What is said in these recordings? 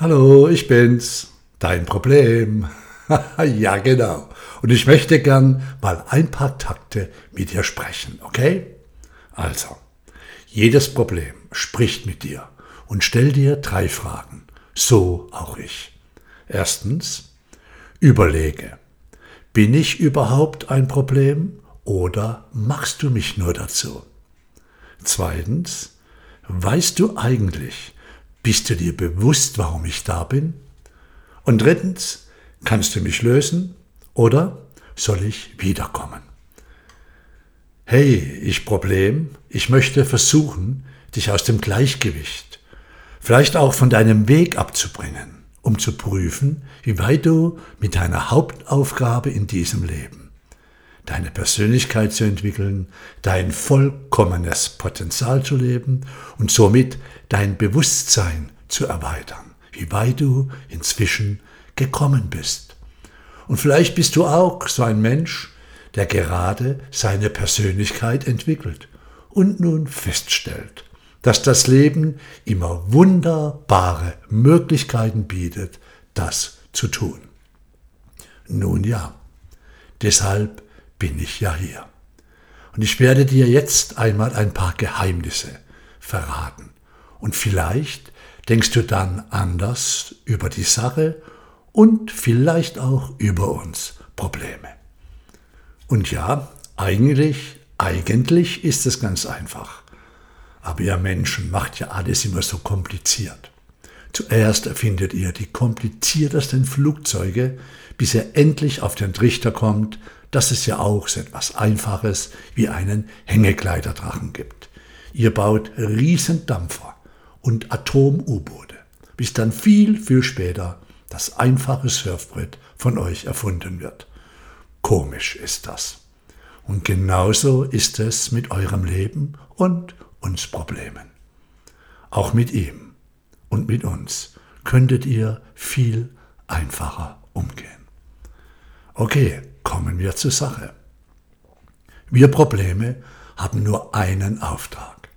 Hallo, ich bin's. Dein Problem. ja, genau. Und ich möchte gern mal ein paar Takte mit dir sprechen, okay? Also, jedes Problem spricht mit dir und stell dir drei Fragen. So auch ich. Erstens, überlege, bin ich überhaupt ein Problem oder machst du mich nur dazu? Zweitens, weißt du eigentlich, bist du dir bewusst, warum ich da bin? Und drittens, kannst du mich lösen oder soll ich wiederkommen? Hey, ich Problem, ich möchte versuchen, dich aus dem Gleichgewicht, vielleicht auch von deinem Weg abzubringen, um zu prüfen, wie weit du mit deiner Hauptaufgabe in diesem Leben, deine Persönlichkeit zu entwickeln, dein vollkommenes Potenzial zu leben und somit dein Bewusstsein zu erweitern, wie weit du inzwischen gekommen bist. Und vielleicht bist du auch so ein Mensch, der gerade seine Persönlichkeit entwickelt und nun feststellt, dass das Leben immer wunderbare Möglichkeiten bietet, das zu tun. Nun ja, deshalb bin ich ja hier. Und ich werde dir jetzt einmal ein paar Geheimnisse verraten. Und vielleicht denkst du dann anders über die Sache und vielleicht auch über uns Probleme. Und ja, eigentlich, eigentlich ist es ganz einfach. Aber ihr Menschen macht ja alles immer so kompliziert. Zuerst erfindet ihr die kompliziertesten Flugzeuge, bis ihr endlich auf den Trichter kommt, dass es ja auch so etwas Einfaches wie einen Hängekleiderdrachen gibt. Ihr baut Riesendampfer und Atom-U-Boote, bis dann viel, viel später das einfache Surfbrett von euch erfunden wird. Komisch ist das. Und genauso ist es mit eurem Leben und uns Problemen. Auch mit ihm und mit uns könntet ihr viel einfacher umgehen. Okay, kommen wir zur Sache. Wir Probleme haben nur einen Auftrag,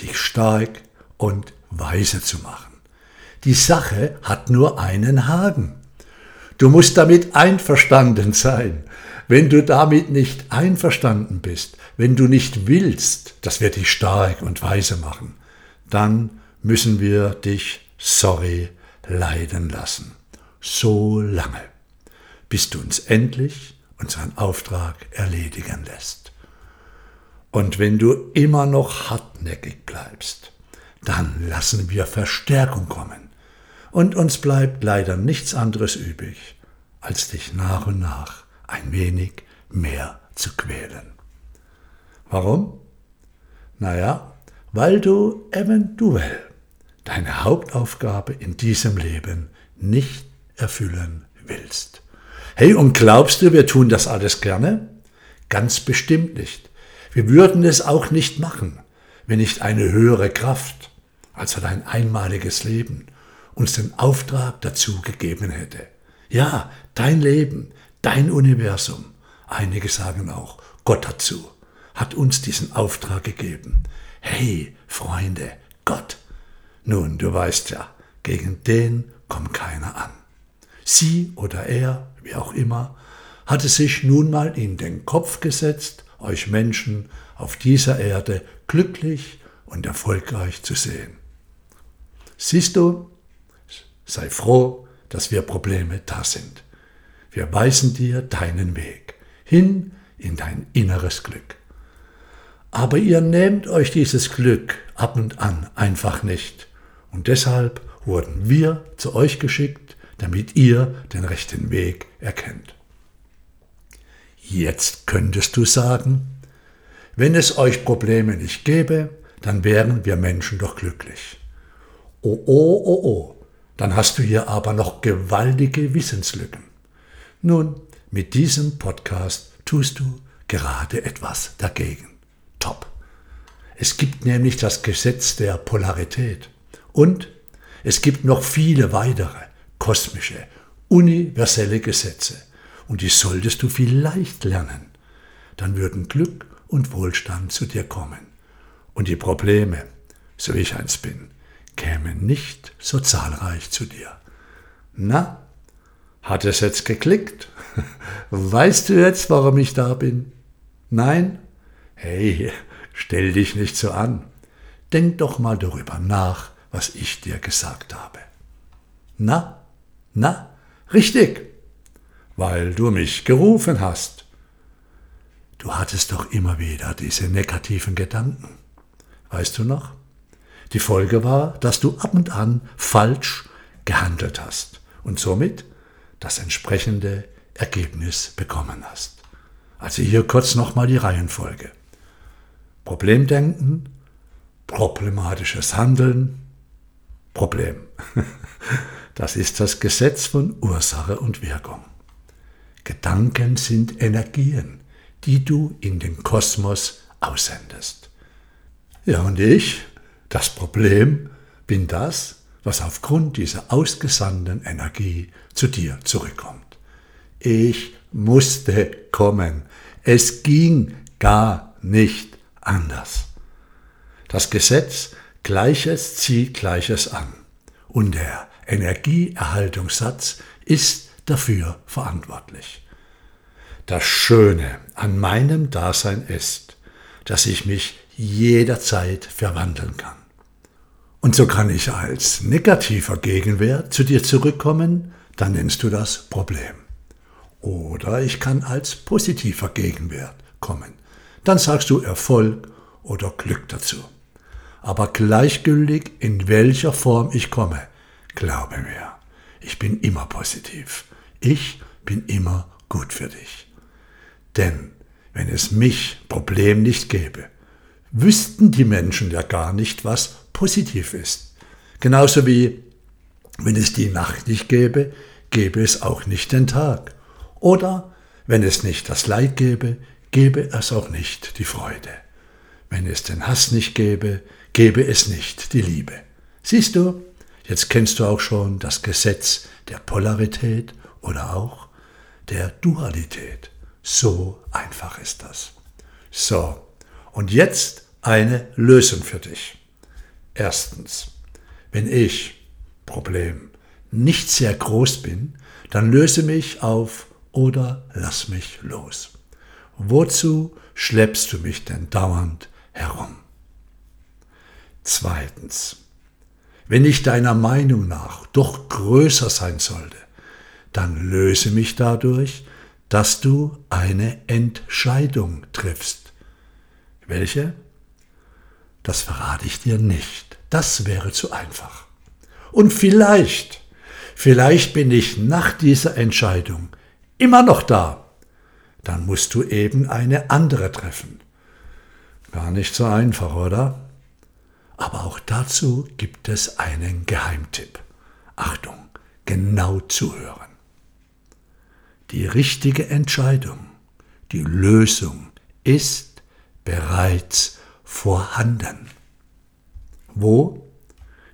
dich stark und weise zu machen. Die Sache hat nur einen Haken. Du musst damit einverstanden sein. Wenn du damit nicht einverstanden bist, wenn du nicht willst, dass wir dich stark und weise machen, dann müssen wir dich, sorry, leiden lassen. So lange, bis du uns endlich unseren Auftrag erledigen lässt. Und wenn du immer noch hartnäckig bleibst, dann lassen wir Verstärkung kommen. Und uns bleibt leider nichts anderes übrig, als dich nach und nach ein wenig mehr zu quälen. Warum? Naja, weil du eventuell deine Hauptaufgabe in diesem Leben nicht erfüllen willst. Hey, und glaubst du, wir tun das alles gerne? Ganz bestimmt nicht. Wir würden es auch nicht machen, wenn nicht eine höhere Kraft, also dein einmaliges Leben, uns den Auftrag dazu gegeben hätte. Ja, dein Leben, dein Universum, einige sagen auch Gott dazu, hat uns diesen Auftrag gegeben. Hey, Freunde, Gott. Nun, du weißt ja, gegen den kommt keiner an. Sie oder er, wie auch immer, hatte sich nun mal in den Kopf gesetzt, euch Menschen auf dieser Erde glücklich und erfolgreich zu sehen. Siehst du, sei froh, dass wir Probleme da sind. Wir weisen dir deinen Weg hin in dein inneres Glück. Aber ihr nehmt euch dieses Glück ab und an einfach nicht. Und deshalb wurden wir zu euch geschickt, damit ihr den rechten Weg erkennt. Jetzt könntest du sagen, wenn es euch Probleme nicht gäbe, dann wären wir Menschen doch glücklich. Oh, oh, oh, oh, dann hast du hier aber noch gewaltige Wissenslücken. Nun, mit diesem Podcast tust du gerade etwas dagegen. Top. Es gibt nämlich das Gesetz der Polarität und es gibt noch viele weitere kosmische, universelle Gesetze und die solltest du vielleicht lernen. Dann würden Glück und Wohlstand zu dir kommen und die Probleme, so ich eins bin, kämen nicht so zahlreich zu dir. Na, hat es jetzt geklickt? Weißt du jetzt, warum ich da bin? Nein? Hey, stell dich nicht so an. Denk doch mal darüber nach, was ich dir gesagt habe. Na, na, richtig, weil du mich gerufen hast. Du hattest doch immer wieder diese negativen Gedanken. Weißt du noch? Die Folge war, dass du ab und an falsch gehandelt hast und somit das entsprechende Ergebnis bekommen hast. Also hier kurz nochmal die Reihenfolge. Problemdenken, problematisches Handeln, Problem. Das ist das Gesetz von Ursache und Wirkung. Gedanken sind Energien, die du in den Kosmos aussendest. Ja, und ich, das Problem, bin das, was aufgrund dieser ausgesandten Energie zu dir zurückkommt. Ich musste kommen. Es ging gar nicht anders. Das Gesetz Gleiches zieht Gleiches an. Und der Energieerhaltungssatz ist dafür verantwortlich. Das Schöne an meinem Dasein ist, dass ich mich jederzeit verwandeln kann. Und so kann ich als negativer Gegenwert zu dir zurückkommen, dann nennst du das Problem. Oder ich kann als positiver Gegenwert kommen, dann sagst du Erfolg oder Glück dazu. Aber gleichgültig, in welcher Form ich komme, glaube mir, ich bin immer positiv. Ich bin immer gut für dich. Denn wenn es mich Problem nicht gäbe, wüssten die Menschen ja gar nicht, was positiv ist. Genauso wie, wenn es die Nacht nicht gäbe, gäbe es auch nicht den Tag. Oder wenn es nicht das Leid gäbe, gäbe es auch nicht die Freude. Wenn es den Hass nicht gäbe, gäbe es nicht die Liebe. Siehst du, jetzt kennst du auch schon das Gesetz der Polarität oder auch der Dualität. So einfach ist das. So, und jetzt eine Lösung für dich. Erstens, wenn ich, Problem, nicht sehr groß bin, dann löse mich auf oder lass mich los. Wozu schleppst du mich denn dauernd herum? Zweitens, wenn ich deiner Meinung nach doch größer sein sollte, dann löse mich dadurch, dass du eine Entscheidung triffst. Welche? Das verrate ich dir nicht. Das wäre zu einfach. Und vielleicht, vielleicht bin ich nach dieser Entscheidung immer noch da. Dann musst du eben eine andere treffen. Gar nicht so einfach, oder? Aber auch dazu gibt es einen Geheimtipp. Achtung, genau zuhören. Die richtige Entscheidung, die Lösung ist bereits vorhanden. Wo?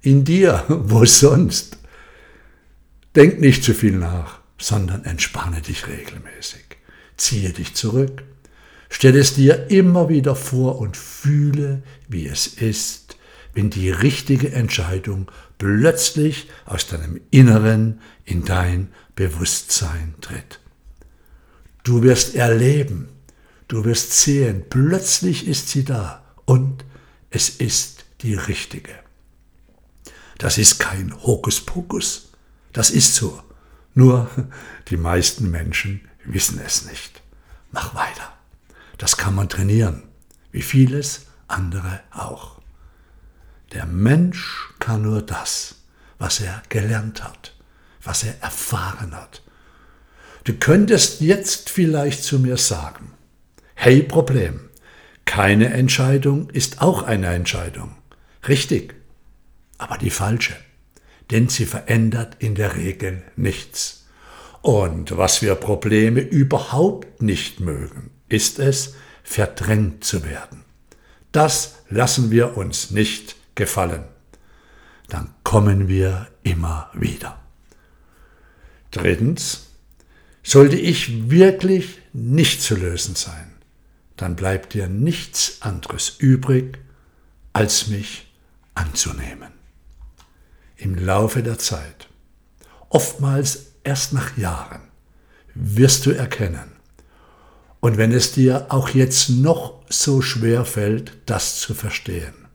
In dir, wo sonst? Denk nicht zu viel nach, sondern entspanne dich regelmäßig. Ziehe dich zurück. Stell es dir immer wieder vor und fühle, wie es ist, wenn die richtige Entscheidung plötzlich aus deinem Inneren in dein Bewusstsein tritt. Du wirst erleben, du wirst sehen, plötzlich ist sie da und es ist die richtige. Das ist kein Hokuspokus, das ist so. Nur die meisten Menschen wissen es nicht. Mach weiter. Das kann man trainieren, wie vieles andere auch. Der Mensch kann nur das, was er gelernt hat, was er erfahren hat. Du könntest jetzt vielleicht zu mir sagen, hey Problem, keine Entscheidung ist auch eine Entscheidung. Richtig, aber die falsche, denn sie verändert in der Regel nichts. Und was wir Probleme überhaupt nicht mögen, ist es, verdrängt zu werden. Das lassen wir uns nicht gefallen. Dann kommen wir immer wieder. Drittens, sollte ich wirklich nicht zu lösen sein, dann bleibt dir nichts anderes übrig, als mich anzunehmen. im Laufe der Zeit, oftmals erst nach Jahren, wirst du erkennen, und wenn es dir auch jetzt noch so schwer fällt, das zu verstehen,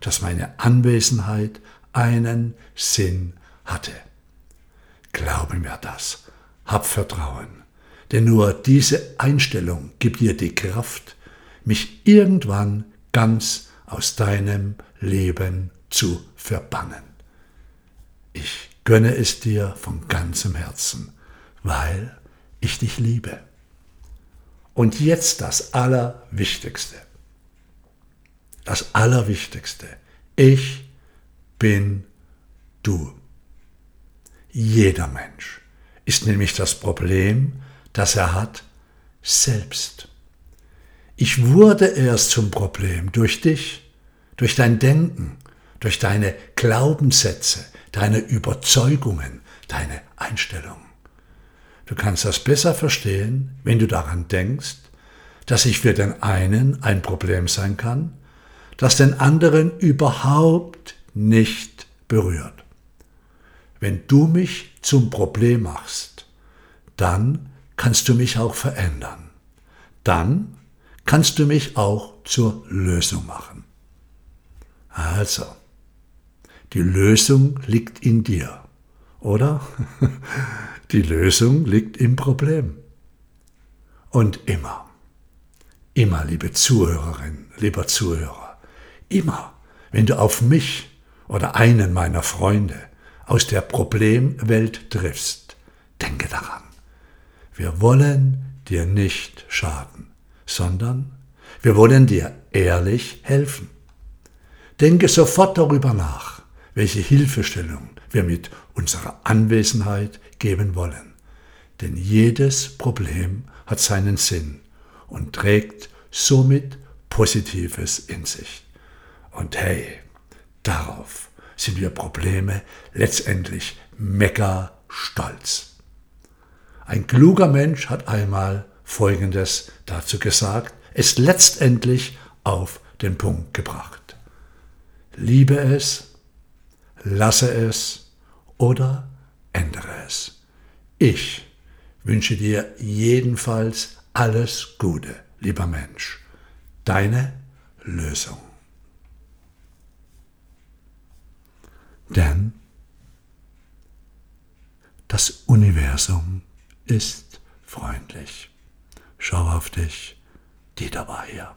dass meine Anwesenheit einen Sinn hatte. Glaube mir das, hab Vertrauen, denn nur diese Einstellung gibt dir die Kraft, mich irgendwann ganz aus deinem Leben zu verbannen. Ich gönne es dir von ganzem Herzen, weil ich dich liebe. Und jetzt das Allerwichtigste. Das Allerwichtigste. Ich bin du. Jeder Mensch ist nämlich das Problem, das er hat, selbst. Ich wurde erst zum Problem durch dich, durch dein Denken, durch deine Glaubenssätze, deine Überzeugungen, deine Einstellungen. Du kannst das besser verstehen, wenn du daran denkst, dass ich für den einen ein Problem sein kann, das den anderen überhaupt nicht berührt. Wenn du mich zum Problem machst, dann kannst du mich auch verändern. Dann kannst du mich auch zur Lösung machen. Also, die Lösung liegt in dir, oder? Die Lösung liegt im Problem. Und immer, immer, liebe Zuhörerin, lieber Zuhörer, immer, wenn du auf mich oder einen meiner Freunde aus der Problemwelt triffst, denke daran. Wir wollen dir nicht schaden, sondern wir wollen dir ehrlich helfen. Denke sofort darüber nach, welche Hilfestellung wir mit unserer Anwesenheit geben wollen. Denn jedes Problem hat seinen Sinn und trägt somit Positives in sich. Und hey, darauf sind wir Probleme letztendlich mega stolz. Ein kluger Mensch hat einmal Folgendes dazu gesagt, es letztendlich auf den Punkt gebracht. Liebe es, lasse es oder ändere es. Ich wünsche dir jedenfalls alles Gute, lieber Mensch. Deine Lösung. Denn das Universum ist freundlich. Schau auf dich, Dieter war hier.